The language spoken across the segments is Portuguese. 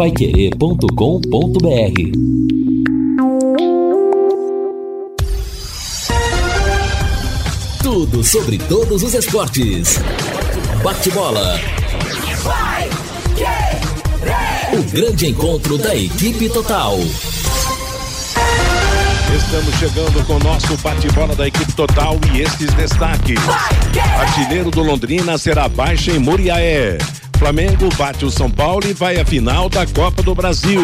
paiquerê.com.br Tudo sobre todos os esportes. Bate-bola. O grande encontro da equipe total. Estamos chegando com o nosso bate-bola da equipe total e estes destaques. Artilheiro do Londrina será baixa em Muriaé. Flamengo bate o São Paulo e vai à final da Copa do Brasil.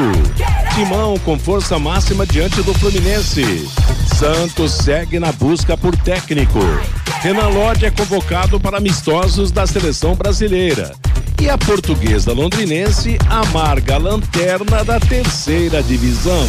Timão com força máxima diante do Fluminense. Santos segue na busca por técnico. Renan Lodge é convocado para amistosos da seleção brasileira. E a portuguesa londrinense amarga a lanterna da terceira divisão.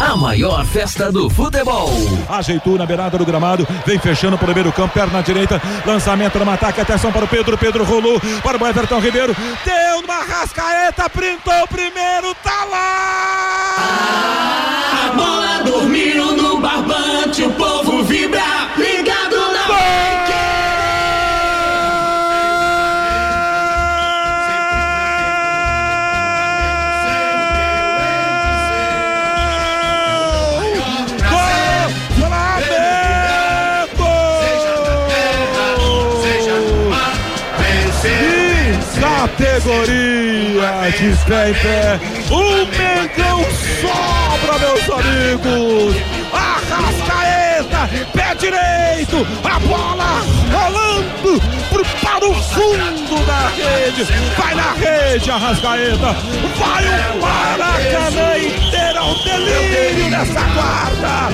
A maior festa do futebol. Ajeitou na beirada do gramado, vem fechando para o meio campo, perna direita, lançamento no ataque, atenção para o Pedro, Pedro rolou para o Everton Ribeiro, deu uma rascaeta, printou o primeiro, tá lá! A bola dormiu no barbante, o povo vibra, ligado categoria de pé em pé. O Mengão sobra, meus amigos. Pé direito, a bola rolando para o fundo da rede. Vai na rede, Arrascaeta. Vai o Maracanã inteiro ao delírio nessa quarta.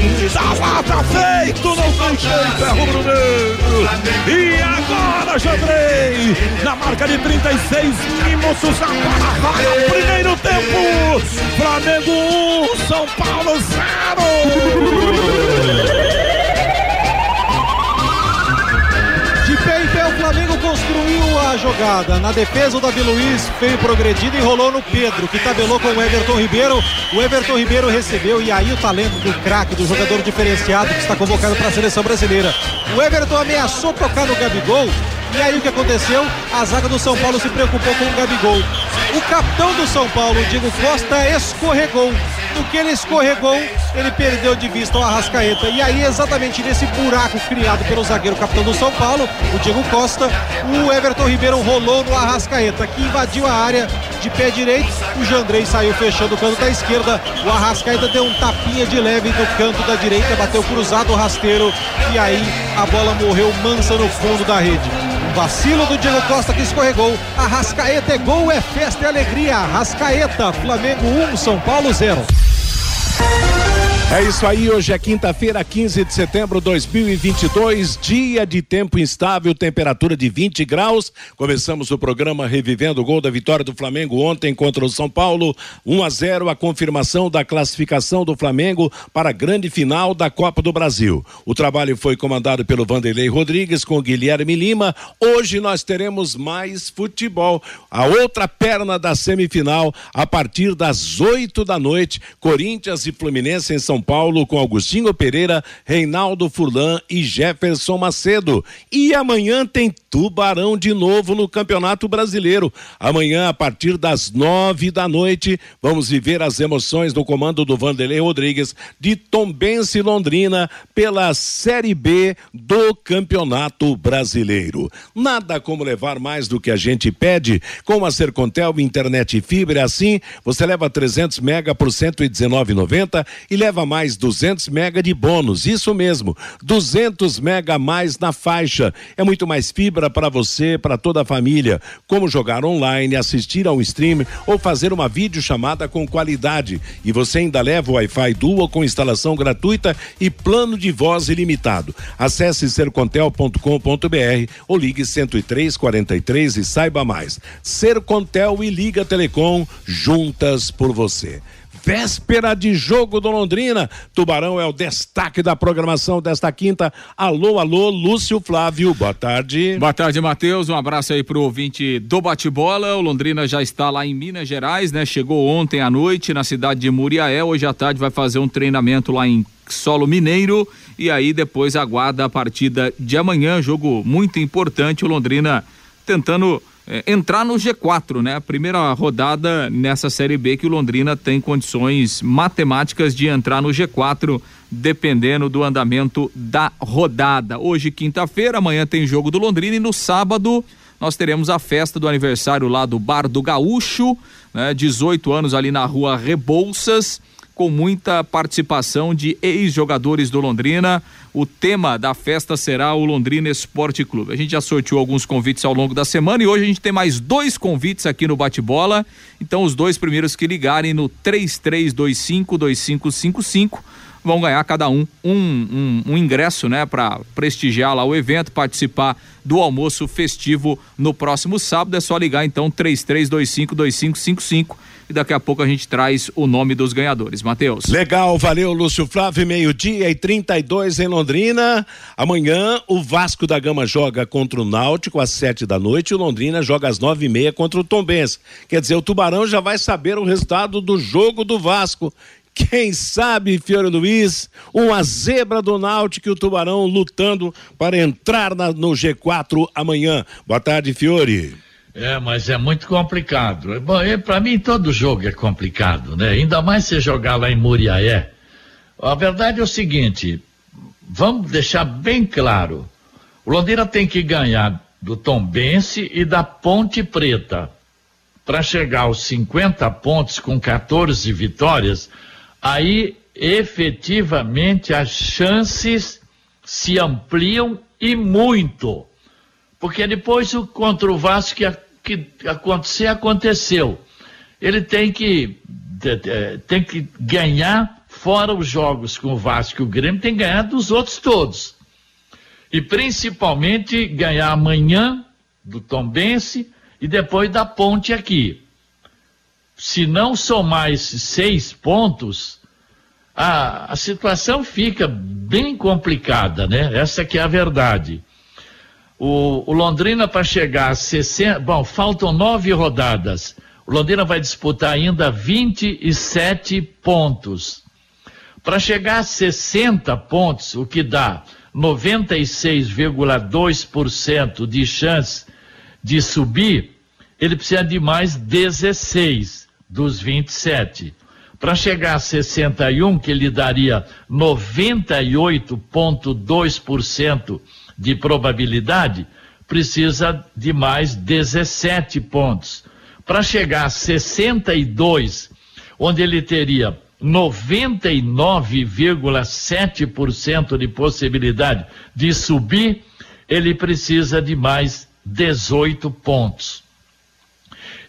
Lá, tá feito, não tem jeito, é rubro-negro. E agora, Jandrei, na marca de 36 minutos, a bola vai ao primeiro tempo. Flamengo 1, São Paulo 0. Construiu a jogada. Na defesa, o Davi Luiz veio progredindo e rolou no Pedro, que tabelou com o Everton Ribeiro. O Everton Ribeiro recebeu, e aí o talento do craque, do jogador diferenciado que está convocado para a seleção brasileira. O Everton ameaçou tocar no Gabigol, e aí o que aconteceu? A zaga do São Paulo se preocupou com o Gabigol. O capitão do São Paulo, Diego Costa, escorregou. No que ele escorregou, ele perdeu de vista o Arrascaeta. E aí, exatamente nesse buraco criado pelo zagueiro capitão do São Paulo, o Diego Costa, o Everton Ribeiro rolou no Arrascaeta, que invadiu a área de pé direito. O Jandrei saiu fechando o canto da esquerda. O Arrascaeta deu um tapinha de leve no canto da direita, bateu cruzado o rasteiro. E aí a bola morreu mansa no fundo da rede. Vacilo do Diego Costa que escorregou. Arrascaeta é gol, é festa e alegria. Arrascaeta, Flamengo 1, São Paulo 0. Thank you. É isso aí, hoje é quinta-feira, 15 de setembro de 2022, dia de tempo instável, temperatura de 20 graus. Começamos o programa revivendo o gol da vitória do Flamengo ontem contra o São Paulo, 1 a 0, a confirmação da classificação do Flamengo para a grande final da Copa do Brasil. O trabalho foi comandado pelo Vanderlei Rodrigues com Guilherme Lima. Hoje nós teremos mais futebol. A outra perna da semifinal a partir das 8 da noite, Corinthians e Fluminense em São Paulo com Agostinho Pereira, Reinaldo Furlan e Jefferson Macedo. E amanhã tem Tubarão de novo no Campeonato Brasileiro. Amanhã, a partir das nove da noite, vamos viver as emoções do comando do Vanderlei Rodrigues de Tombense Londrina pela Série B do Campeonato Brasileiro. Nada como levar mais do que a gente pede. Com a Sercontel internet e fibra, é assim, você leva 300 mega por 119,90 e leva mais 200 mega de bônus. Isso mesmo, 200 mega a mais na faixa. É muito mais fibra para você, para toda a família. Como jogar online, assistir a um stream ou fazer uma videochamada com qualidade. E você ainda leva o Wi-Fi Dual com instalação gratuita e plano de voz ilimitado. Acesse sercontel.com.br ou ligue 10343 e saiba mais. Sercontel e Liga Telecom juntas por você. Véspera de jogo do Londrina. Tubarão é o destaque da programação desta quinta. Alô, alô, Lúcio Flávio, boa tarde. Boa tarde, Matheus. Um abraço aí pro ouvinte do bate-bola. O Londrina já está lá em Minas Gerais, né? Chegou ontem à noite na cidade de Muriaé. Hoje à tarde vai fazer um treinamento lá em solo mineiro e aí depois aguarda a partida de amanhã, jogo muito importante, o Londrina tentando é, entrar no G4, né? A primeira rodada nessa Série B que o Londrina tem condições matemáticas de entrar no G4, dependendo do andamento da rodada. Hoje, quinta-feira, amanhã tem jogo do Londrina e no sábado nós teremos a festa do aniversário lá do Bar do Gaúcho, né? 18 anos ali na rua Rebouças com muita participação de ex-jogadores do Londrina. O tema da festa será o Londrina Esporte Clube. A gente já sorteou alguns convites ao longo da semana e hoje a gente tem mais dois convites aqui no Bate-Bola. Então, os dois primeiros que ligarem no 33252555 vão ganhar cada um um, um, um ingresso, né, para prestigiar lá o evento, participar do almoço festivo no próximo sábado. É só ligar então 33252555 e daqui a pouco a gente traz o nome dos ganhadores. Matheus. Legal, valeu, Lúcio Flávio. Meio-dia e 32 em Londrina. Amanhã o Vasco da Gama joga contra o Náutico às sete da noite e o Londrina joga às nove e meia contra o Tombense. Quer dizer, o Tubarão já vai saber o resultado do jogo do Vasco. Quem sabe, Fiore Luiz, uma zebra do Náutico e o Tubarão lutando para entrar na, no G4 amanhã. Boa tarde, Fiore. É, mas é muito complicado. Bom, para mim todo jogo é complicado, né? Ainda mais se jogar lá em Muriaé. A verdade é o seguinte, vamos deixar bem claro. O Londrina tem que ganhar do Tombense e da Ponte Preta. Para chegar aos 50 pontos com 14 vitórias, aí efetivamente as chances se ampliam e muito. Porque depois o contra o Vasco que acontecer, aconteceu. Ele tem que, tem que ganhar, fora os jogos com o Vasco e o Grêmio, tem que ganhar dos outros todos. E principalmente ganhar amanhã do Tombense e depois da ponte aqui. Se não somar esses seis pontos, a, a situação fica bem complicada, né? Essa que é a verdade. O, o Londrina para chegar a 60. Bom, faltam nove rodadas. O Londrina vai disputar ainda 27 pontos. Para chegar a 60 pontos, o que dá 96,2% de chance de subir, ele precisa de mais 16 dos 27. Para chegar a 61, que lhe daria 98,2% de probabilidade, precisa de mais 17 pontos. Para chegar a 62, onde ele teria 99,7% de possibilidade de subir, ele precisa de mais 18 pontos.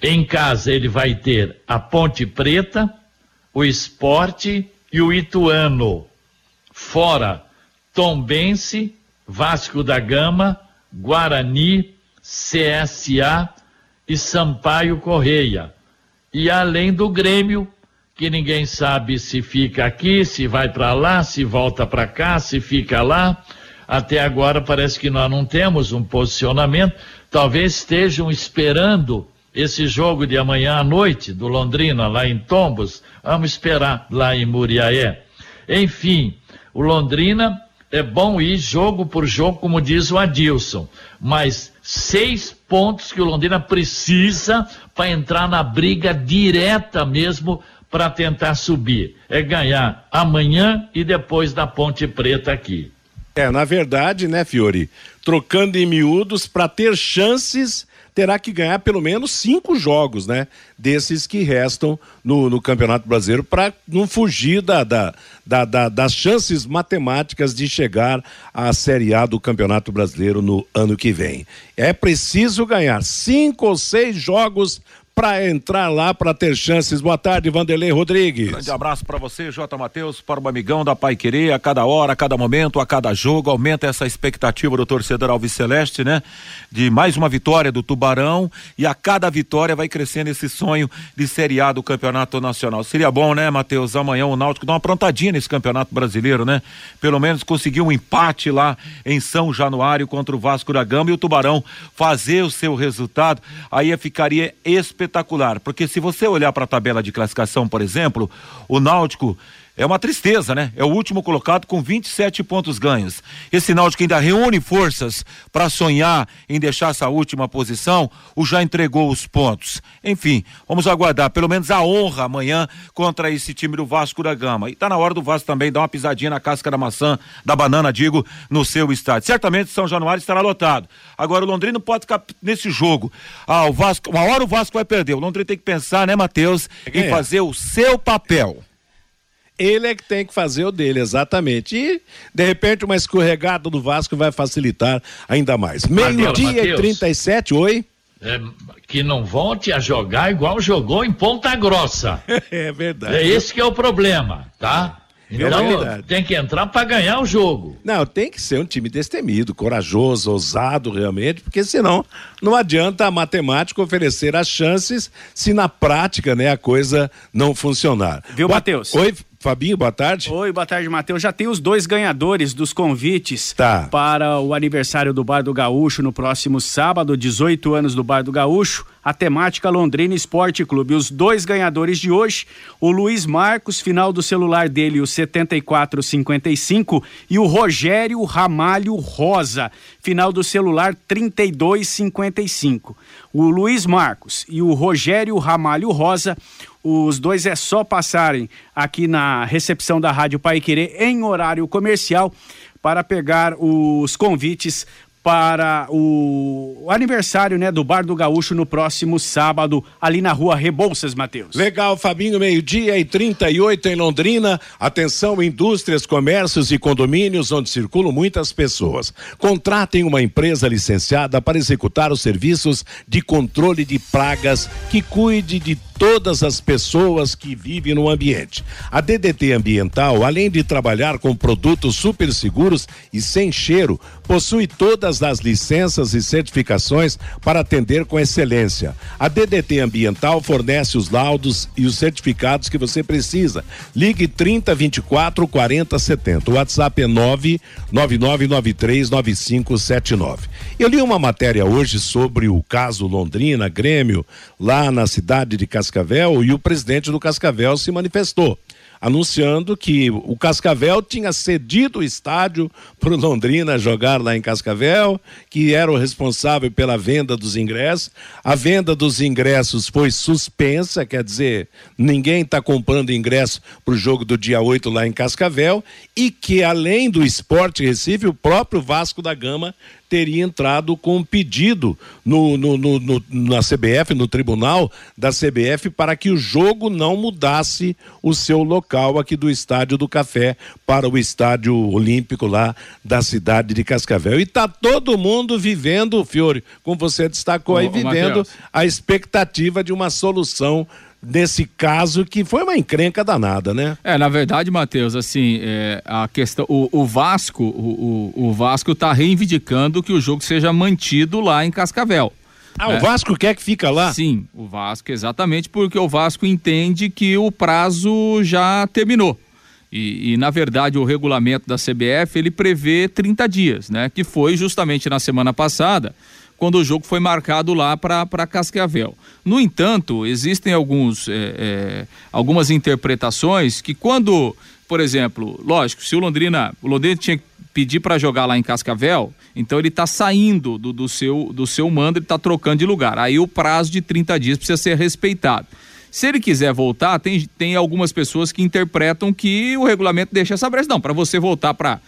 Em casa, ele vai ter a Ponte Preta, o Esporte e o Ituano. Fora, Tombense, Vasco da Gama, Guarani, CSA e Sampaio Correia. E além do Grêmio, que ninguém sabe se fica aqui, se vai para lá, se volta para cá, se fica lá. Até agora parece que nós não temos um posicionamento. Talvez estejam esperando esse jogo de amanhã à noite do Londrina lá em Tombos. Vamos esperar lá em Muriaé. Enfim, o Londrina é bom ir jogo por jogo, como diz o Adilson, mas seis pontos que o Londrina precisa para entrar na briga direta mesmo para tentar subir. É ganhar amanhã e depois da Ponte Preta aqui. É, na verdade, né, Fiore? Trocando em miúdos para ter chances terá que ganhar pelo menos cinco jogos, né? Desses que restam no, no Campeonato Brasileiro para não fugir da, da, da, da, das chances matemáticas de chegar à Série A do Campeonato Brasileiro no ano que vem. É preciso ganhar cinco ou seis jogos para entrar lá para ter chances. Boa tarde, Vanderlei Rodrigues. Grande abraço para você, J. Matheus, para o amigão da Pai Querer, a cada hora, a cada momento, a cada jogo, aumenta essa expectativa do torcedor Alves Celeste, né? De mais uma vitória do Tubarão e a cada vitória vai crescendo esse sonho de Série A do Campeonato Nacional. Seria bom, né, Matheus, amanhã o Náutico dar uma aprontadinha nesse Campeonato Brasileiro, né? Pelo menos conseguir um empate lá em São Januário contra o Vasco da Gama e o Tubarão fazer o seu resultado, aí ficaria espetacular espetacular, porque se você olhar para a tabela de classificação, por exemplo, o Náutico é uma tristeza, né? É o último colocado com 27 pontos ganhos. Esse Náutico ainda reúne forças para sonhar em deixar essa última posição, ou já entregou os pontos. Enfim, vamos aguardar pelo menos a honra amanhã contra esse time do Vasco da Gama. E tá na hora do Vasco também dar uma pisadinha na casca da maçã, da banana, digo, no seu estádio. Certamente São Januário estará lotado. Agora o Londrina pode ficar nesse jogo. Ah, o Vasco, uma hora o Vasco vai perder. O Londrina tem que pensar, né, Matheus, em fazer o seu papel. Ele é que tem que fazer o dele, exatamente. E, de repente, uma escorregada do Vasco vai facilitar ainda mais. Meio-dia e 37, oi. É, que não volte a jogar igual jogou em Ponta Grossa. é verdade. É esse que é o problema, tá? Então é tem que entrar para ganhar o jogo. Não, tem que ser um time destemido, corajoso, ousado realmente, porque senão não adianta a matemática oferecer as chances se na prática, né, a coisa não funcionar. Viu, Matheus? Oi, Fabinho, boa tarde. Oi, boa tarde, Matheus. Já tem os dois ganhadores dos convites tá. para o aniversário do Bar do Gaúcho no próximo sábado, 18 anos do Bar do Gaúcho, a temática Londrina Esporte Clube. Os dois ganhadores de hoje, o Luiz Marcos, final do celular dele, o 7455, e o Rogério Ramalho Rosa, final do celular 3255. O Luiz Marcos e o Rogério Ramalho Rosa os dois é só passarem aqui na recepção da Rádio Pai Querer em horário comercial para pegar os convites para o, aniversário né, do Bar do Gaúcho no próximo sábado, ali na rua Rebouças, Matheus. Legal, Fabinho, meio-dia e 38 em Londrina. Atenção, indústrias, comércios e condomínios onde circulam muitas pessoas. Contratem uma empresa licenciada para executar os serviços de controle de pragas que cuide de todas as pessoas que vivem no ambiente. A DDT Ambiental, além de trabalhar com produtos super seguros e sem cheiro, possui todas as licenças e certificações para atender com excelência. A DDT Ambiental fornece os laudos e os certificados que você precisa. Ligue 30 24 40 70. O WhatsApp é 99993 9579. Eu li uma matéria hoje sobre o caso Londrina, Grêmio, lá na cidade de Cascavel, e o presidente do Cascavel se manifestou anunciando que o Cascavel tinha cedido o estádio para o Londrina jogar lá em Cascavel, que era o responsável pela venda dos ingressos. A venda dos ingressos foi suspensa, quer dizer, ninguém está comprando ingresso para o jogo do dia 8 lá em Cascavel, e que além do Esporte Recife, o próprio Vasco da Gama teria entrado com um pedido no, no, no, no, na CBF, no tribunal da CBF, para que o jogo não mudasse o seu local aqui do Estádio do Café para o Estádio Olímpico lá da cidade de Cascavel. E está todo mundo vivendo, Fiore, como você destacou aí, vivendo a expectativa de uma solução nesse caso que foi uma encrenca danada, né? É, na verdade, Matheus, assim, é, a questão, o, o Vasco, o, o, o Vasco está reivindicando que o jogo seja mantido lá em Cascavel. Ah, é. o Vasco quer que fica lá? Sim, o Vasco, exatamente porque o Vasco entende que o prazo já terminou. E, e, na verdade, o regulamento da CBF ele prevê 30 dias, né? Que foi justamente na semana passada quando o jogo foi marcado lá para Cascavel. No entanto, existem alguns, é, é, algumas interpretações que quando, por exemplo, lógico, se o Londrina, o Londrina tinha que pedir para jogar lá em Cascavel, então ele está saindo do, do, seu, do seu mando, ele está trocando de lugar. Aí o prazo de 30 dias precisa ser respeitado. Se ele quiser voltar, tem, tem algumas pessoas que interpretam que o regulamento deixa essa brecha. Não, para você voltar para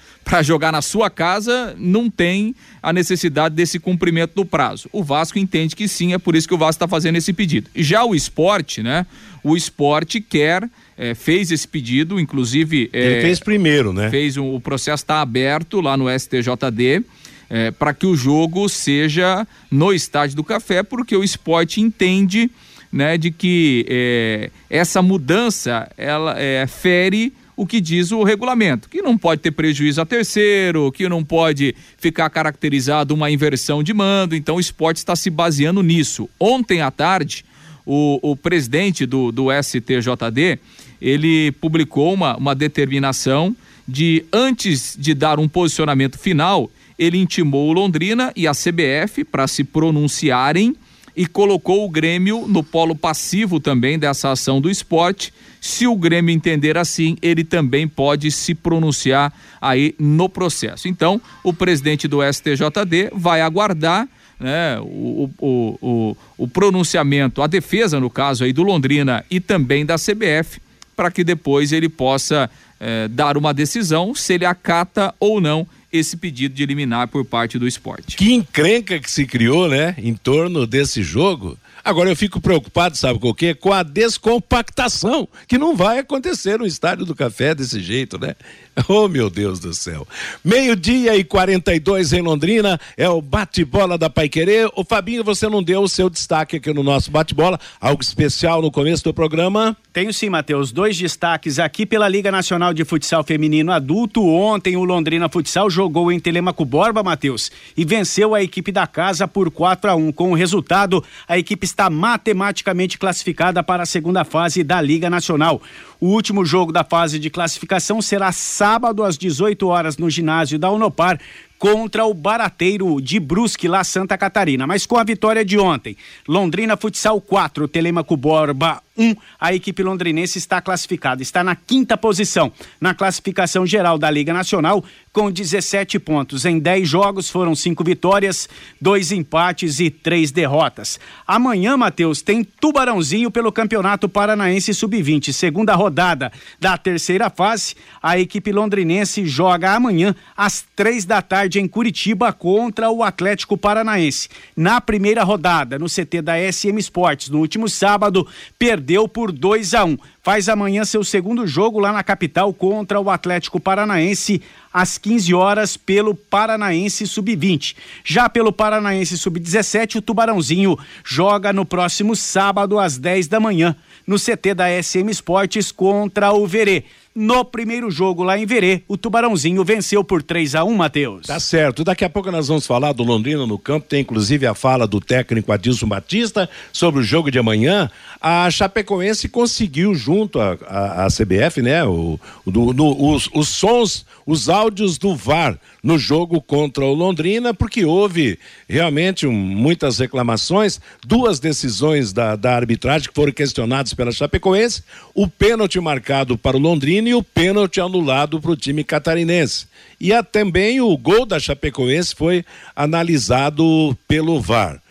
jogar na sua casa, não tem a necessidade desse cumprimento do prazo. O Vasco entende que sim, é por isso que o Vasco está fazendo esse pedido. Já o esporte, né? O esporte quer. É, fez esse pedido, inclusive. É, Ele fez primeiro, né? Fez um, o processo está aberto lá no STJD. É, para que o jogo seja no estádio do café, porque o esporte entende né, de que é, essa mudança ela é, fere o que diz o regulamento, que não pode ter prejuízo a terceiro, que não pode ficar caracterizado uma inversão de mando, então o esporte está se baseando nisso. Ontem à tarde, o, o presidente do, do STJD, ele publicou uma, uma determinação de, antes de dar um posicionamento final, ele intimou o Londrina e a CBF para se pronunciarem e colocou o Grêmio no polo passivo também dessa ação do esporte. Se o Grêmio entender assim, ele também pode se pronunciar aí no processo. Então, o presidente do STJD vai aguardar né, o, o, o, o pronunciamento, a defesa, no caso aí do Londrina e também da CBF, para que depois ele possa eh, dar uma decisão se ele acata ou não esse pedido de eliminar por parte do esporte. Que encrenca que se criou, né, em torno desse jogo. Agora eu fico preocupado, sabe com o quê? Com a descompactação, que não vai acontecer no Estádio do Café desse jeito, né? Oh, meu Deus do céu. Meio-dia e 42 em Londrina, é o bate-bola da Paiquerê. O Fabinho, você não deu o seu destaque aqui no nosso bate-bola, algo especial no começo do programa? Tenho sim, Matheus. Dois destaques aqui pela Liga Nacional de Futsal Feminino Adulto. Ontem o Londrina Futsal jogou em Telemaco Borba, Matheus, e venceu a equipe da casa por 4 a 1. Com o resultado, a equipe está matematicamente classificada para a segunda fase da Liga Nacional. O último jogo da fase de classificação será sábado às 18 horas no ginásio da Unopar contra o Barateiro de Brusque, lá Santa Catarina. Mas com a vitória de ontem, Londrina Futsal 4, Telemaco Borba 1, a equipe londrinense está classificada, está na quinta posição na classificação geral da Liga Nacional, com 17 pontos. Em 10 jogos foram cinco vitórias, dois empates e três derrotas. Amanhã, Matheus, tem Tubarãozinho pelo Campeonato Paranaense Sub-20, segunda rodada da terceira fase. A equipe londrinense joga amanhã às três da tarde em Curitiba contra o Atlético Paranaense. Na primeira rodada, no CT da SM Esportes, no último sábado, perdeu por 2 a 1. Um faz amanhã seu segundo jogo lá na capital contra o Atlético Paranaense às 15 horas pelo Paranaense Sub-20. Já pelo Paranaense Sub-17, o Tubarãozinho joga no próximo sábado às 10 da manhã no CT da SM Esportes contra o Verê no primeiro jogo lá em Verê, o Tubarãozinho venceu por 3 a 1 Matheus. Tá certo. Daqui a pouco nós vamos falar do Londrina no campo. Tem inclusive a fala do técnico Adilson Batista sobre o jogo de amanhã. A Chapecoense conseguiu, junto à CBF, né? O, do, no, os, os sons, os áudios do VAR no jogo contra o Londrina, porque houve realmente um, muitas reclamações, duas decisões da, da arbitragem que foram questionadas pela Chapecoense, o pênalti marcado para o Londrina e o pênalti anulado para o time catarinense. E a, também o gol da Chapecoense foi analisado pelo VAR.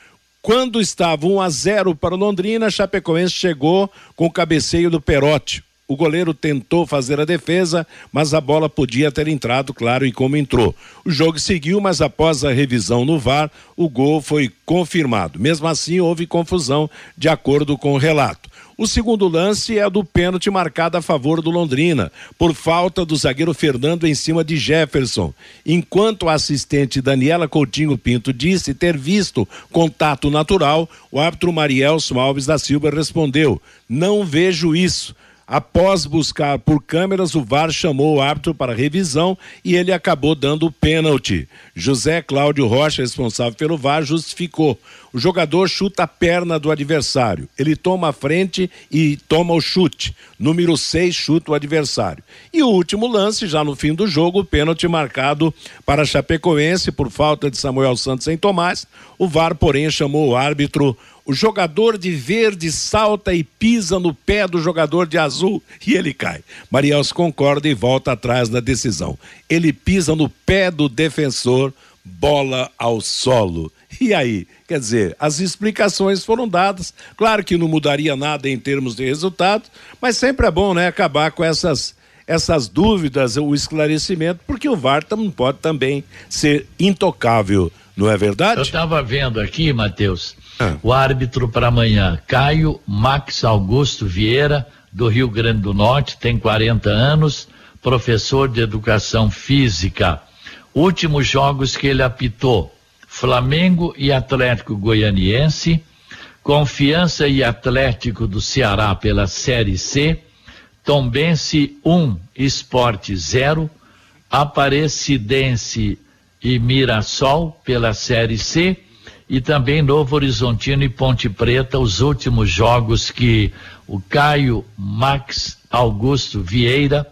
Quando estava 1 a 0 para o Londrina, a Chapecoense chegou com o cabeceio do Perotti. O goleiro tentou fazer a defesa, mas a bola podia ter entrado, claro, e como entrou. O jogo seguiu, mas após a revisão no VAR, o gol foi confirmado. Mesmo assim, houve confusão, de acordo com o relato. O segundo lance é do pênalti marcado a favor do Londrina, por falta do zagueiro Fernando em cima de Jefferson. Enquanto a assistente Daniela Coutinho Pinto disse ter visto contato natural, o árbitro Marielson Alves da Silva respondeu: Não vejo isso. Após buscar por câmeras, o VAR chamou o árbitro para revisão e ele acabou dando o pênalti. José Cláudio Rocha, responsável pelo VAR, justificou. O jogador chuta a perna do adversário. Ele toma a frente e toma o chute. Número 6 chuta o adversário. E o último lance, já no fim do jogo, o pênalti marcado para Chapecoense por falta de Samuel Santos em Tomás. O VAR, porém, chamou o árbitro o jogador de verde salta e pisa no pé do jogador de azul e ele cai. Mariels concorda e volta atrás na decisão. Ele pisa no pé do defensor, bola ao solo. E aí? Quer dizer, as explicações foram dadas. Claro que não mudaria nada em termos de resultado, mas sempre é bom, né, acabar com essas essas dúvidas, o esclarecimento, porque o VAR não pode também ser intocável, não é verdade? Eu estava vendo aqui, Matheus, ah. O árbitro para amanhã, Caio Max Augusto Vieira, do Rio Grande do Norte, tem 40 anos, professor de educação física. Últimos jogos que ele apitou: Flamengo e Atlético Goianiense, Confiança e Atlético do Ceará pela Série C, Tombense 1, um, Esporte 0, Aparecidense e Mirassol pela Série C e também Novo Horizontino e Ponte Preta, os últimos jogos que o Caio Max Augusto Vieira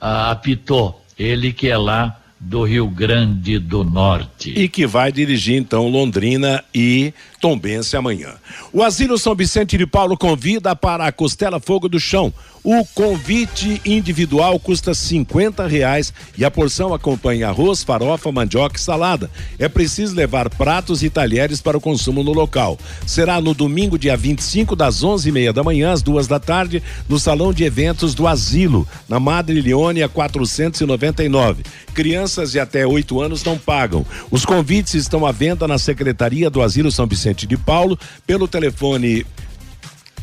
ah, apitou, ele que é lá do Rio Grande do Norte. E que vai dirigir então Londrina e Tombense amanhã. O Asilo São Vicente de Paulo convida para a Costela Fogo do Chão. O convite individual custa cinquenta reais e a porção acompanha arroz, farofa, mandioca e salada. É preciso levar pratos e talheres para o consumo no local. Será no domingo, dia 25, das onze e meia da manhã às duas da tarde, no salão de eventos do Asilo, na Madre Leônia 499. Crianças de até oito anos não pagam. Os convites estão à venda na Secretaria do Asilo São Vicente de Paulo pelo telefone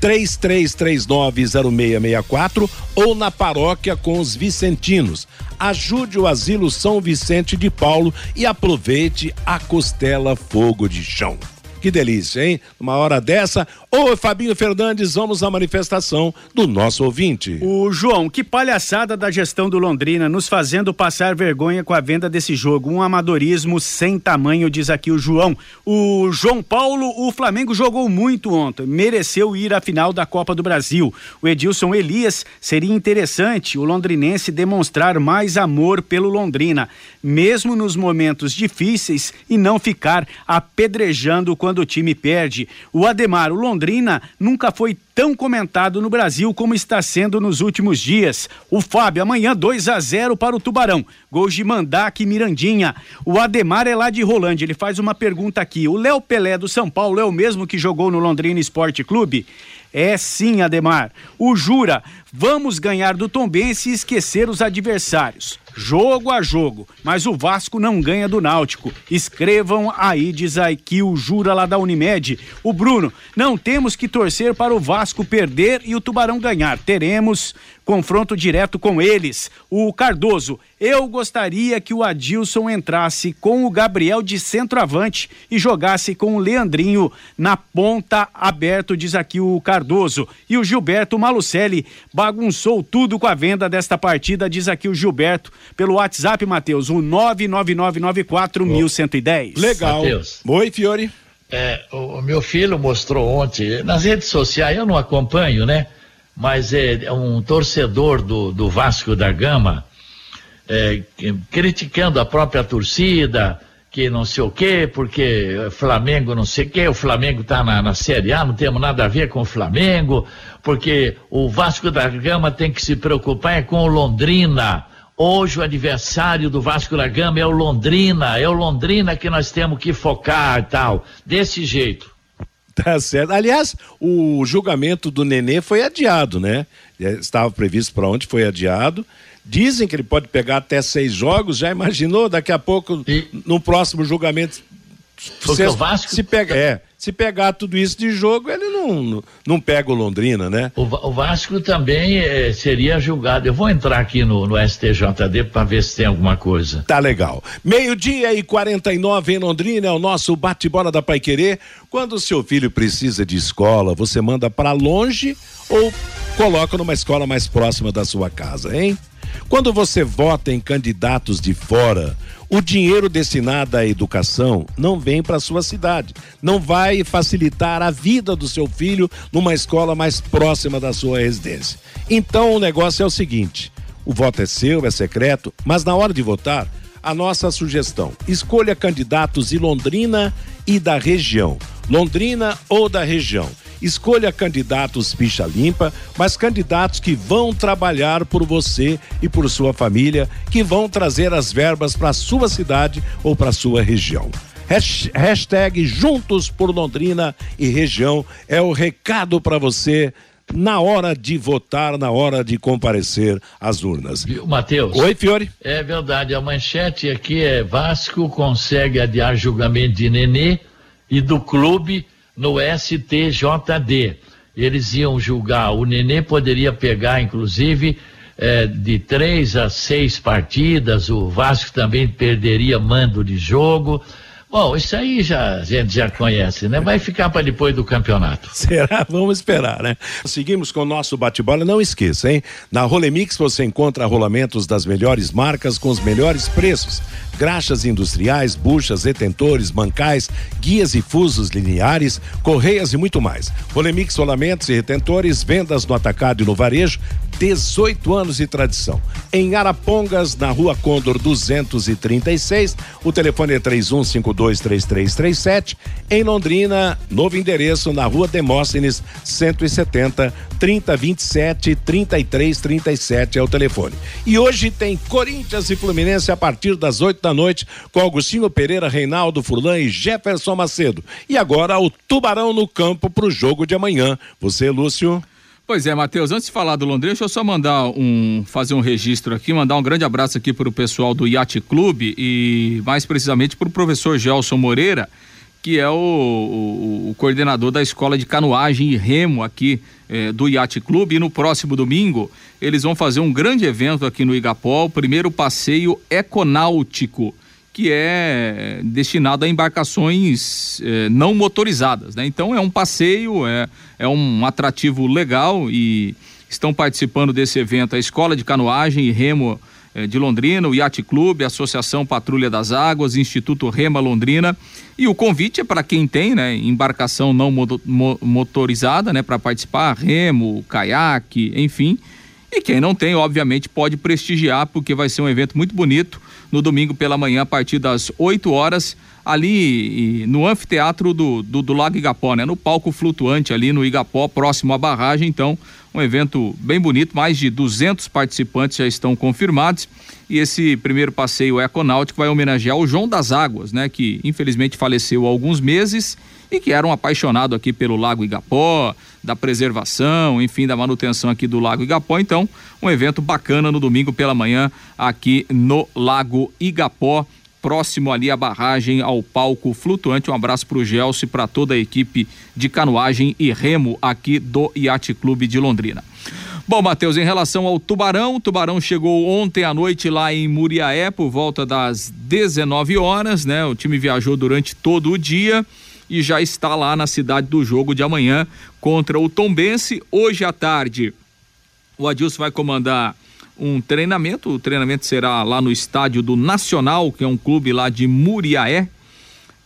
33390664 ou na paróquia com os vicentinos. Ajude o Asilo São Vicente de Paulo e aproveite a costela fogo de chão. Que delícia, hein? Uma hora dessa. Ô, Fabinho Fernandes, vamos à manifestação do nosso ouvinte. O João, que palhaçada da gestão do Londrina, nos fazendo passar vergonha com a venda desse jogo. Um amadorismo sem tamanho, diz aqui o João. O João Paulo, o Flamengo jogou muito ontem, mereceu ir à final da Copa do Brasil. O Edilson Elias, seria interessante o londrinense demonstrar mais amor pelo Londrina, mesmo nos momentos difíceis e não ficar apedrejando quando quando o time perde. O Ademar, o Londrina, nunca foi tão comentado no Brasil como está sendo nos últimos dias. O Fábio, amanhã 2 a 0 para o Tubarão. Gols de Mandac e Mirandinha. O Ademar é lá de Rolândia. Ele faz uma pergunta aqui. O Léo Pelé do São Paulo é o mesmo que jogou no Londrina Esporte Clube? É sim, Ademar. O Jura, vamos ganhar do Tombense e esquecer os adversários. Jogo a jogo, mas o Vasco não ganha do Náutico. Escrevam aí, diz o Jura lá da Unimed. O Bruno, não temos que torcer para o Vasco perder e o Tubarão ganhar. Teremos confronto direto com eles. O Cardoso, eu gostaria que o Adilson entrasse com o Gabriel de centroavante e jogasse com o Leandrinho na ponta aberto, diz aqui o Cardoso. E o Gilberto Malucelli bagunçou tudo com a venda desta partida, diz aqui o Gilberto, pelo WhatsApp, Matheus, o 999941110. Legal. Mateus. Oi, Fiore. É, o meu filho mostrou ontem, nas redes sociais, eu não acompanho, né? Mas é, é um torcedor do, do Vasco da Gama, é, criticando a própria torcida, que não sei o quê, porque Flamengo não sei o quê, o Flamengo está na, na Série A, não temos nada a ver com o Flamengo, porque o Vasco da Gama tem que se preocupar é com o Londrina. Hoje o adversário do Vasco da Gama é o Londrina, é o Londrina que nós temos que focar e tal. Desse jeito. Tá certo. Aliás, o julgamento do Nenê foi adiado, né? É, estava previsto para onde foi adiado. Dizem que ele pode pegar até seis jogos. Já imaginou? Daqui a pouco, e... no próximo julgamento, o Vasco. Se pega, é, se pegar tudo isso de jogo, ele não, não, pega o Londrina, né? O, o Vasco também é, seria julgado. Eu vou entrar aqui no, no STJD para ver se tem alguma coisa. Tá legal. Meio-dia e 49 em Londrina é o nosso bate-bola da Paiquerê. Quando o seu filho precisa de escola, você manda para longe ou coloca numa escola mais próxima da sua casa, hein? Quando você vota em candidatos de fora, o dinheiro destinado à educação não vem para sua cidade, não vai facilitar a vida do seu filho numa escola mais próxima da sua residência. Então o negócio é o seguinte: o voto é seu, é secreto, mas na hora de votar, a nossa sugestão: escolha candidatos de Londrina e da região. Londrina ou da região. Escolha candidatos ficha limpa, mas candidatos que vão trabalhar por você e por sua família, que vão trazer as verbas para sua cidade ou para sua região. Hashtag Juntos por Londrina e região é o recado para você na hora de votar, na hora de comparecer às urnas. Matheus. Oi, Fiore. É verdade, a manchete aqui é Vasco consegue adiar julgamento de Nenê e do clube no STJD. Eles iam julgar, o Nenê poderia pegar, inclusive, eh, de três a seis partidas, o Vasco também perderia mando de jogo, Bom, isso aí já a gente já conhece, né? Vai ficar para depois do campeonato. Será? Vamos esperar, né? Seguimos com o nosso bate-bola. Não esqueça, hein? Na Rolemix você encontra rolamentos das melhores marcas com os melhores preços. Graxas industriais, buchas, retentores, bancais, guias e fusos lineares, correias e muito mais. Rolemix rolamentos e retentores, vendas no atacado e no varejo, 18 anos de tradição. Em Arapongas, na Rua Condor 236, o telefone é 31523337. Em Londrina, novo endereço na Rua Demóstenes 170 3027 3337 é o telefone. E hoje tem Corinthians e Fluminense a partir das 8 da noite com Agostinho Pereira, Reinaldo Furlan e Jefferson Macedo. E agora o Tubarão no campo para o jogo de amanhã. Você, Lúcio? Pois é, Matheus, antes de falar do Londrina, deixa eu só mandar um, fazer um registro aqui, mandar um grande abraço aqui para o pessoal do Yacht Clube e mais precisamente para o professor Gelson Moreira, que é o, o, o, coordenador da escola de canoagem e remo aqui eh, do Yacht Clube. E no próximo domingo eles vão fazer um grande evento aqui no Igapó, o primeiro passeio econáutico que é destinado a embarcações eh, não motorizadas. Né? Então é um passeio, é, é um atrativo legal e estão participando desse evento a Escola de Canoagem e Remo eh, de Londrina, o Yacht Clube, a Associação Patrulha das Águas, Instituto Rema Londrina. E o convite é para quem tem né, embarcação não mo motorizada né, para participar, remo, caiaque, enfim. E quem não tem, obviamente, pode prestigiar, porque vai ser um evento muito bonito no domingo pela manhã, a partir das 8 horas, ali no anfiteatro do, do, do, Lago Igapó, né? No palco flutuante ali no Igapó, próximo à barragem. Então, um evento bem bonito, mais de 200 participantes já estão confirmados. E esse primeiro passeio econáutico vai homenagear o João das Águas, né? Que infelizmente faleceu há alguns meses e que era um apaixonado aqui pelo Lago Igapó, da preservação, enfim, da manutenção aqui do Lago Igapó. Então, um evento bacana no domingo pela manhã aqui no Lago Igapó próximo ali à barragem ao palco flutuante. Um abraço para o e para toda a equipe de canoagem e remo aqui do Yacht Clube de Londrina. Bom, Matheus, em relação ao Tubarão, o Tubarão chegou ontem à noite lá em Muriaé por volta das 19 horas, né? O time viajou durante todo o dia e já está lá na cidade do jogo de amanhã contra o Tombense. Hoje à tarde, o Adilson vai comandar um treinamento. O treinamento será lá no estádio do Nacional, que é um clube lá de Muriaé.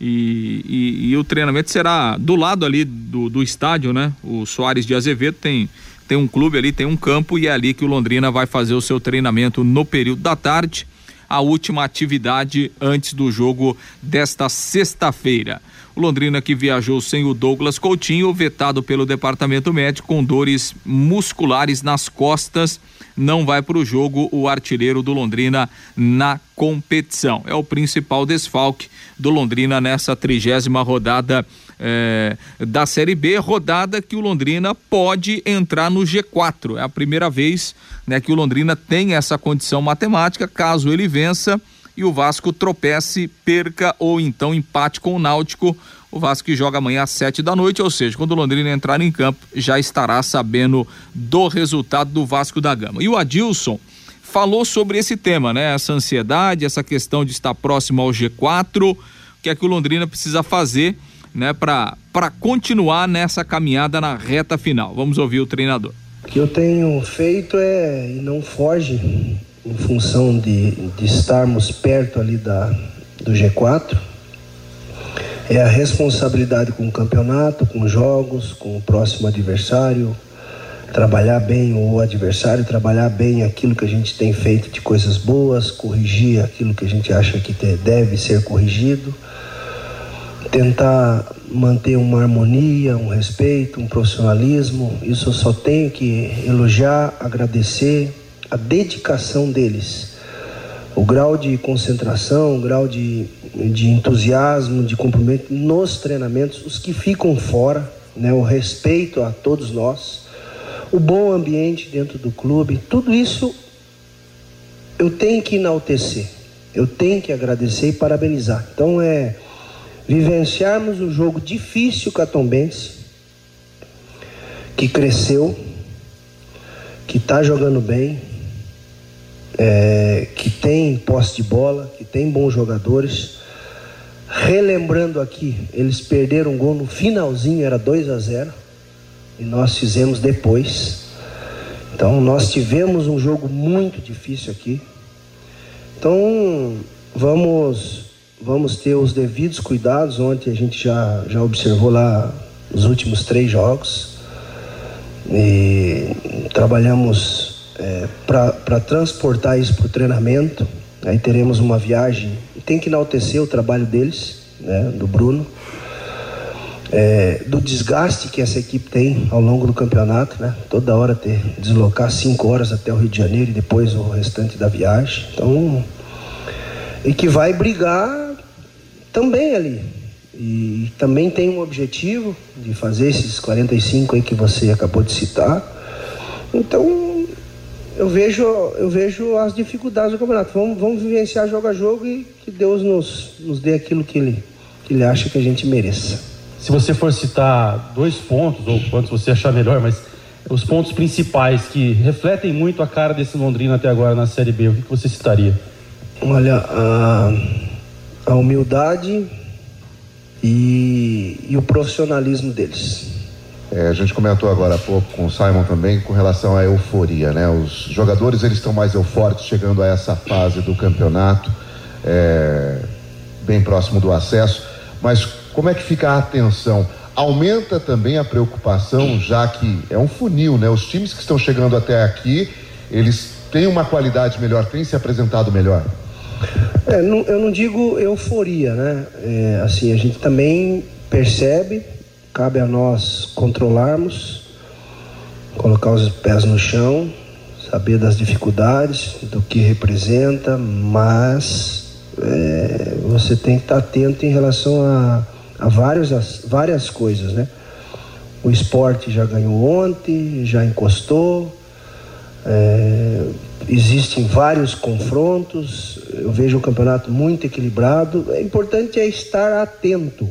E, e, e o treinamento será do lado ali do, do estádio, né? O Soares de Azevedo tem, tem um clube ali, tem um campo e é ali que o Londrina vai fazer o seu treinamento no período da tarde. A última atividade antes do jogo desta sexta-feira. O Londrina que viajou sem o Douglas Coutinho, vetado pelo departamento médico com dores musculares nas costas, não vai para o jogo o artilheiro do Londrina na competição. É o principal desfalque do Londrina nessa trigésima rodada é, da Série B, rodada que o Londrina pode entrar no G4. É a primeira vez né, que o Londrina tem essa condição matemática, caso ele vença e o Vasco tropece, perca ou então empate com o Náutico. O Vasco que joga amanhã às sete da noite, ou seja, quando o Londrina entrar em campo, já estará sabendo do resultado do Vasco da Gama. E o Adilson falou sobre esse tema, né? Essa ansiedade, essa questão de estar próximo ao G4, o que é que o Londrina precisa fazer, né, para continuar nessa caminhada na reta final. Vamos ouvir o treinador. O que eu tenho feito é, e não foge, em função de, de estarmos perto ali da, do G4, é a responsabilidade com o campeonato, com os jogos, com o próximo adversário, trabalhar bem o adversário, trabalhar bem aquilo que a gente tem feito de coisas boas, corrigir aquilo que a gente acha que deve ser corrigido, tentar manter uma harmonia, um respeito, um profissionalismo. Isso eu só tenho que elogiar, agradecer a dedicação deles, o grau de concentração, o grau de, de entusiasmo, de cumprimento nos treinamentos, os que ficam fora, né, o respeito a todos nós, o bom ambiente dentro do clube, tudo isso eu tenho que enaltecer, eu tenho que agradecer e parabenizar. Então é vivenciarmos um jogo difícil catombense, que cresceu, que está jogando bem, é, que tem posse de bola, que tem bons jogadores, Relembrando aqui, eles perderam um gol no finalzinho, era 2 a 0 e nós fizemos depois. Então nós tivemos um jogo muito difícil aqui. Então vamos vamos ter os devidos cuidados. Ontem a gente já, já observou lá os últimos três jogos e trabalhamos é, para transportar isso para o treinamento. Aí teremos uma viagem. Tem que enaltecer o trabalho deles, né, do Bruno é, do desgaste que essa equipe tem ao longo do campeonato, né? Toda hora ter deslocar cinco horas até o Rio de Janeiro e depois o restante da viagem. Então, e que vai brigar também ali. E também tem um objetivo de fazer esses 45 aí que você acabou de citar. Então, eu vejo, eu vejo as dificuldades do campeonato. Vamos, vamos vivenciar jogo a jogo e que Deus nos, nos dê aquilo que ele, que ele acha que a gente mereça se você for citar dois pontos, ou quantos você achar melhor, mas os pontos principais que refletem muito a cara desse Londrina até agora na Série B, o que, você citaria? Olha, a, a humildade e, e, o profissionalismo deles. É, a gente comentou agora há pouco com o Simon também com relação à euforia, né? Os jogadores eles estão mais eufóricos chegando a essa fase do campeonato, é, bem próximo do acesso, mas como é que fica a atenção? Aumenta também a preocupação, já que é um funil, né? Os times que estão chegando até aqui, eles têm uma qualidade melhor, têm se apresentado melhor. É, não, eu não digo euforia, né? É, assim, a gente também percebe, cabe a nós controlarmos, colocar os pés no chão, saber das dificuldades, do que representa, mas é, você tem que estar atento em relação a a várias, várias coisas, né? O esporte já ganhou ontem, já encostou, é, existem vários confrontos, eu vejo um campeonato muito equilibrado. É importante é estar atento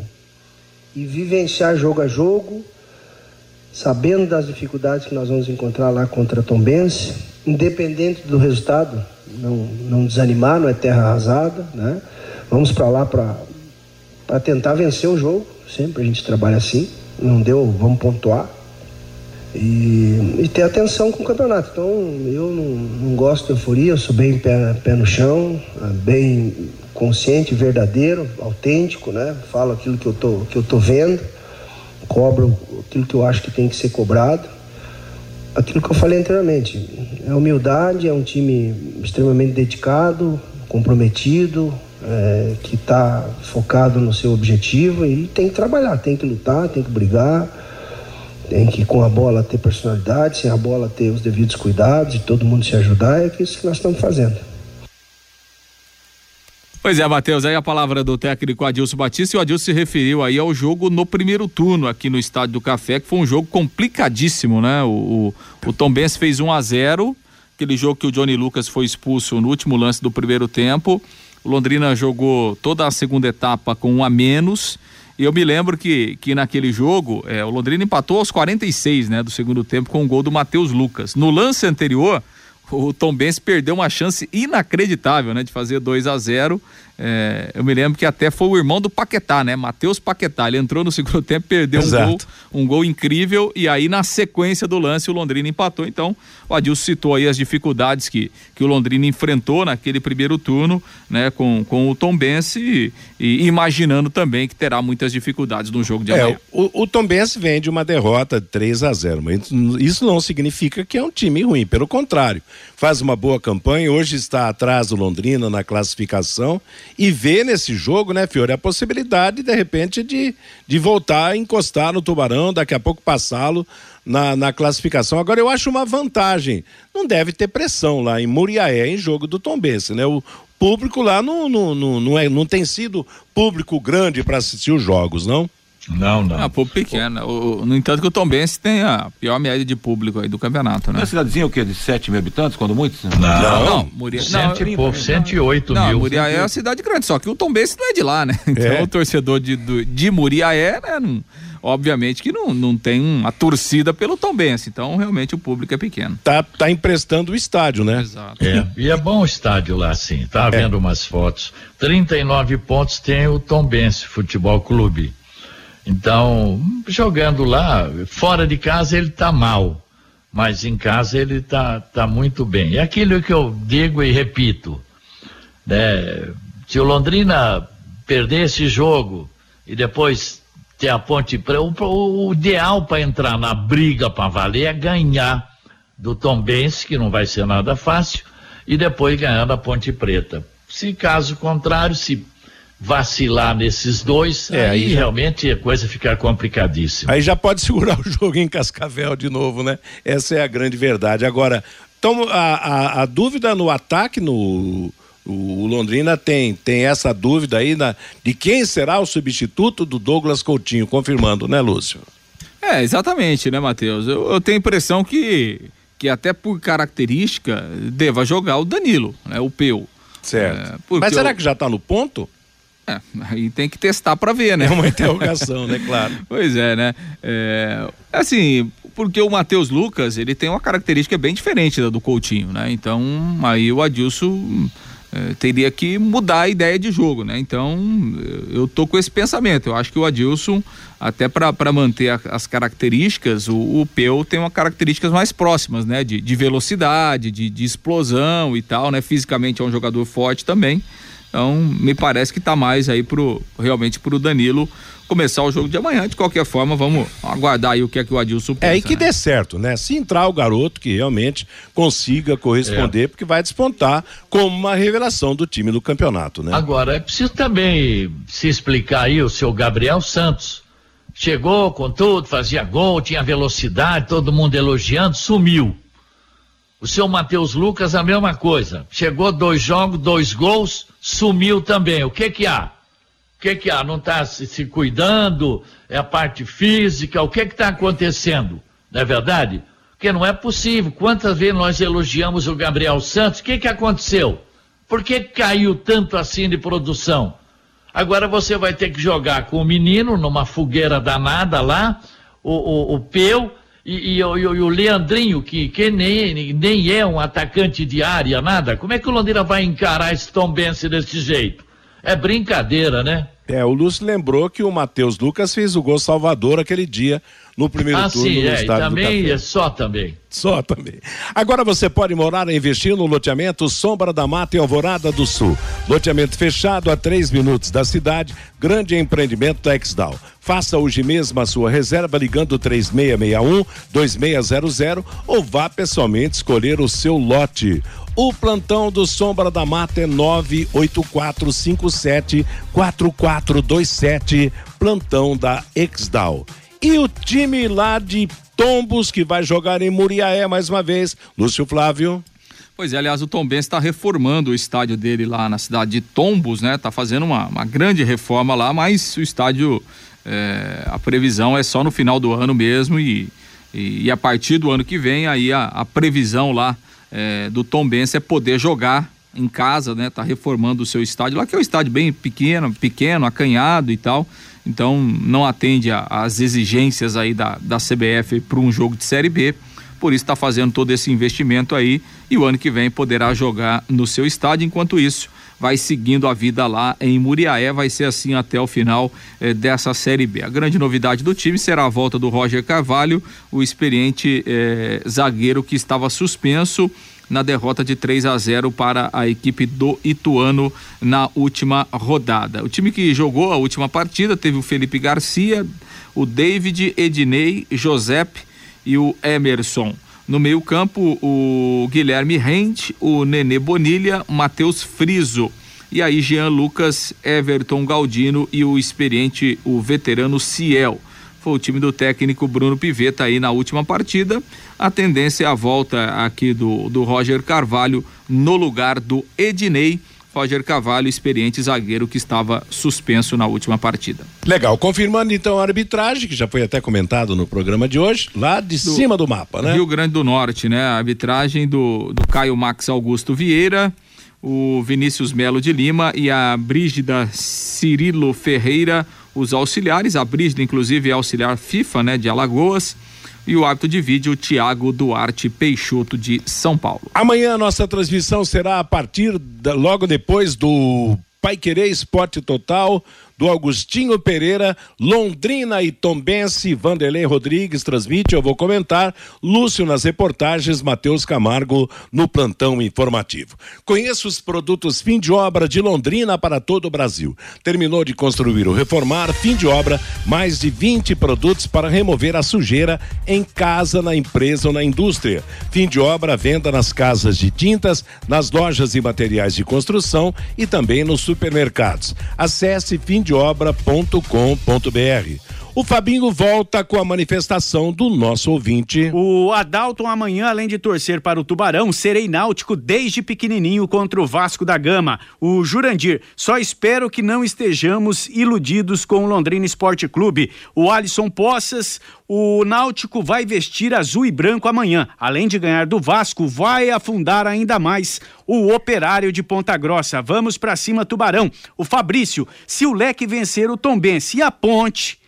e vivenciar jogo a jogo, sabendo das dificuldades que nós vamos encontrar lá contra a Tombense, independente do resultado, não, não desanimar, não é terra arrasada, né? Vamos para lá para tentar vencer o jogo. Sempre a gente trabalha assim. Não deu, vamos pontuar. E, e ter atenção com o campeonato. Então eu não, não gosto de euforia, eu sou bem pé, pé no chão, bem consciente, verdadeiro, autêntico, né? Falo aquilo que eu tô, que eu tô vendo, cobro aquilo que eu acho que tem que ser cobrado. Aquilo que eu falei anteriormente, é humildade, é um time extremamente dedicado, comprometido, é, que está focado no seu objetivo e tem que trabalhar, tem que lutar, tem que brigar, tem que com a bola ter personalidade, sem a bola ter os devidos cuidados e todo mundo se ajudar, é isso que nós estamos fazendo. Pois é, Matheus, aí a palavra do técnico Adilson Batista e o Adilson se referiu aí ao jogo no primeiro turno aqui no Estádio do Café, que foi um jogo complicadíssimo, né? O, o, o Tom Benz fez 1 a 0 aquele jogo que o Johnny Lucas foi expulso no último lance do primeiro tempo. O Londrina jogou toda a segunda etapa com um a menos. E eu me lembro que, que naquele jogo, é, o Londrina empatou aos 46 né, do segundo tempo com o um gol do Matheus Lucas. No lance anterior, o Tom Benz perdeu uma chance inacreditável, né, de fazer 2 a 0 é, eu me lembro que até foi o irmão do Paquetá, né? Matheus Paquetá. Ele entrou no segundo tempo, perdeu um gol, um gol incrível e aí na sequência do lance o Londrina empatou. Então, o Adilson citou aí as dificuldades que, que o Londrina enfrentou naquele primeiro turno, né? Com, com o Tom Benz e, e imaginando também que terá muitas dificuldades no jogo de é, amanhã. O, o Tom Benz vem de uma derrota de 3 a 0 mas isso não significa que é um time ruim, pelo contrário. Faz uma boa campanha, hoje está atrás do Londrina na classificação e vê nesse jogo, né, Fiore, a possibilidade, de repente, de, de voltar a encostar no Tubarão, daqui a pouco passá-lo na, na classificação. Agora, eu acho uma vantagem. Não deve ter pressão lá em Muriaé, em jogo do Tombense, né? O público lá não, não, não, não, é, não tem sido público grande para assistir os jogos, não? Não, não. Ah, público pequeno. O, no entanto que o Tom Benz tem a pior média de público aí do campeonato, né? Não é cidadezinha o quê? De 7 mil habitantes, quando muito? Não, Não, não, Muria, Cento e pouco, 108 não, mil. Muriaé é a cidade grande, só que o Tom Benz não é de lá, né? Então É. o torcedor de, do- de Muriaé, né, não- obviamente que não, não tem uma torcida pelo Tom Benz, então realmente o público é pequeno. Tá, tá emprestando o estádio, né? Exato. É, e é bom o estádio lá, sim. Tá vendo umas fotos. 39 pontos tem o Tombense Futebol Clube. Então, jogando lá, fora de casa ele tá mal, mas em casa ele tá, tá muito bem. É aquilo que eu digo e repito, né? Se o Londrina perder esse jogo e depois ter a ponte preta, o, o- ideal para entrar na briga para valer é ganhar do Tombense, que não vai ser nada fácil, e depois ganhar da Ponte Preta. Se caso contrário, se vacilar nesses dois, É, aí, aí já- realmente a coisa fica complicadíssima. Aí já pode segurar o jogo em Cascavel de novo, né? Essa é a grande verdade. Agora, então, a, a, a dúvida no ataque, no. O Londrina tem, tem essa dúvida aí na, de quem será o substituto do Douglas Coutinho, confirmando, né, Lúcio? É, exatamente, né, Matheus? Eu, eu tenho a impressão que, que até por característica deva jogar o Danilo, né, o Peu. Certo. É, Mas será eu- que já está no ponto? É, aí tem que testar para ver, né? É uma interrogação, né, claro. Pois é, né? É, assim, porque o Matheus Lucas, ele tem uma característica bem diferente da do Coutinho, né? Então, aí o Adilson é, teria que mudar a ideia de jogo, né? Então, eu tô com esse pensamento. Eu acho que o Adilson, até para manter a- as características, o, o Peu tem uma características mais próximas, né? De, de velocidade, de, de explosão e tal, né? Fisicamente é um jogador forte também. Então, me parece que tá mais aí pro, realmente pro Danilo começar o jogo de amanhã. De qualquer forma, vamos aguardar aí o que é que o Adilson pensa. É, e que né? dê certo, né? Se entrar o garoto que realmente consiga corresponder, porque vai despontar como uma revelação do time do campeonato, né? Agora, é preciso também se explicar aí o seu Gabriel Santos. Chegou com tudo, fazia gol, tinha velocidade, todo mundo elogiando, sumiu. O seu Matheus Lucas, a mesma coisa. Chegou dois jogos, dois gols, sumiu também. O que que há? O que que há? Não está se, se cuidando? É a parte física? O que que está acontecendo? Não é verdade? Porque não é possível. Quantas vezes nós elogiamos o Gabriel Santos? O que que aconteceu? Por que caiu tanto assim de produção? Agora você vai ter que jogar com o menino numa fogueira danada lá, o, o, o Peu e, e e e o Leandrinho, que, que nem, nem é um atacante de área, nada. Como é que o Londrina vai encarar esse Tom Bense desse jeito? É brincadeira, né? É, o Lúcio lembrou que o Matheus Lucas fez o gol Salvador aquele dia no primeiro ah, turno sim, no é. Estádio do também Café. é só também. Só também. Agora você pode morar e investir no loteamento Sombra da Mata em Alvorada do Sul. Loteamento fechado a três minutos da cidade, grande empreendimento da Exdal. Faça hoje mesmo a sua reserva ligando 3661-2600 ou vá pessoalmente escolher o seu lote. O plantão do Sombra da Mata é 984574427, plantão da Exdal. E o time lá de Tombos que vai jogar em Muriaé mais uma vez, Lúcio Flávio. Pois é, aliás, o Tom Benz está reformando o estádio dele lá na cidade de Tombos, né? Tá fazendo uma, uma grande reforma lá, mas o estádio, é, a previsão é só no final do ano mesmo e, e, e a partir do ano que vem, aí a, a previsão lá é, do Tom Benz é poder jogar em casa, né? Tá reformando o seu estádio lá, que é um estádio bem pequeno, pequeno, acanhado e tal. Então não atende às exigências aí da, da CBF para um jogo de Série B. Por isso está fazendo todo esse investimento aí e o ano que vem poderá jogar no seu estádio. Enquanto isso, vai seguindo a vida lá em Muriaé. Vai ser assim até o final eh, dessa Série B. A grande novidade do time será a volta do Roger Carvalho, o experiente eh, zagueiro que estava suspenso na derrota de 3 a 0 para a equipe do Ituano na última rodada. O time que jogou a última partida teve o Felipe Garcia, o David, Ednei, Josep e o Emerson. No meio-campo, o Guilherme Rente, o Nenê Bonilha, Matheus Friso. E aí, Jean Lucas, Everton Galdino e o experiente, o veterano Ciel foi o time do técnico Bruno Pivetta aí na última partida. A tendência é a volta aqui do, do Roger Carvalho no lugar do Ednei, Roger Cavalho, experiente zagueiro que estava suspenso na última partida. Legal, confirmando então a arbitragem, que já foi até comentado no programa de hoje, lá de do cima do mapa, né? Rio Grande do Norte, né? A arbitragem do, do Caio Max Augusto Vieira, o Vinícius Melo de Lima e a Brígida Cirilo Ferreira, os auxiliares, a Brígida inclusive é auxiliar FIFA, né, de Alagoas, e o árbitro de vídeo Tiago Duarte Peixoto de São Paulo. Amanhã a nossa transmissão será a partir da, logo depois do Pai Querer Esporte Total do Augustinho Pereira, Londrina e Tombense, Vanderlei Rodrigues transmite, eu vou comentar, Lúcio nas reportagens, Matheus Camargo no plantão informativo. Conheça os produtos fim de obra de Londrina para todo o Brasil. Terminou de construir ou reformar, fim de obra, mais de 20 produtos para remover a sujeira em casa, na empresa ou na indústria. Fim de obra, venda nas casas de tintas, nas lojas e materiais de construção e também nos supermercados. Acesse fim obra.com.br. O Fabinho volta com a manifestação do nosso ouvinte. O Adalton amanhã, além de torcer para o Tubarão, serei náutico desde pequenininho contra o Vasco da Gama. O Jurandir, só espero que não estejamos iludidos com o Londrina Esporte Clube. O Alisson Poças, o Náutico vai vestir azul e branco amanhã. Além de ganhar do Vasco, vai afundar ainda mais o Operário de Ponta Grossa. Vamos para cima, Tubarão. O Fabrício, se o Leque vencer o Tombense e a Ponte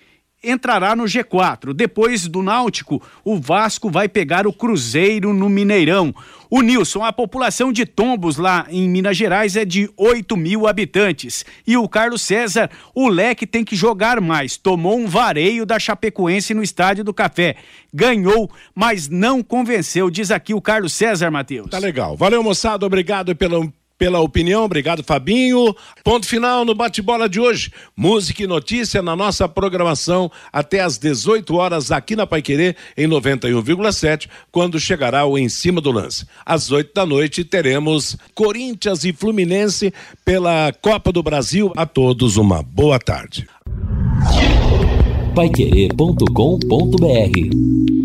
entrará no G4. Depois do Náutico, o Vasco vai pegar o Cruzeiro no Mineirão. O Nilson, a população de Tombos lá em Minas Gerais é de 8 mil habitantes. E o Carlos César, o leque tem que jogar mais. Tomou um vareio da Chapecoense no Estádio do Café. Ganhou, mas não convenceu, diz aqui o Carlos César, Matheus. Tá legal. Valeu, moçada. Obrigado pelo pela opinião. Obrigado, Fabinho. Ponto final no bate-bola de hoje. Música e notícia na nossa programação até às 18 horas aqui na Paiquerê em 91,7, quando chegará o Em Cima do Lance. Às 8 da noite teremos Corinthians e Fluminense pela Copa do Brasil. A todos uma boa tarde. Paiquerê.com.br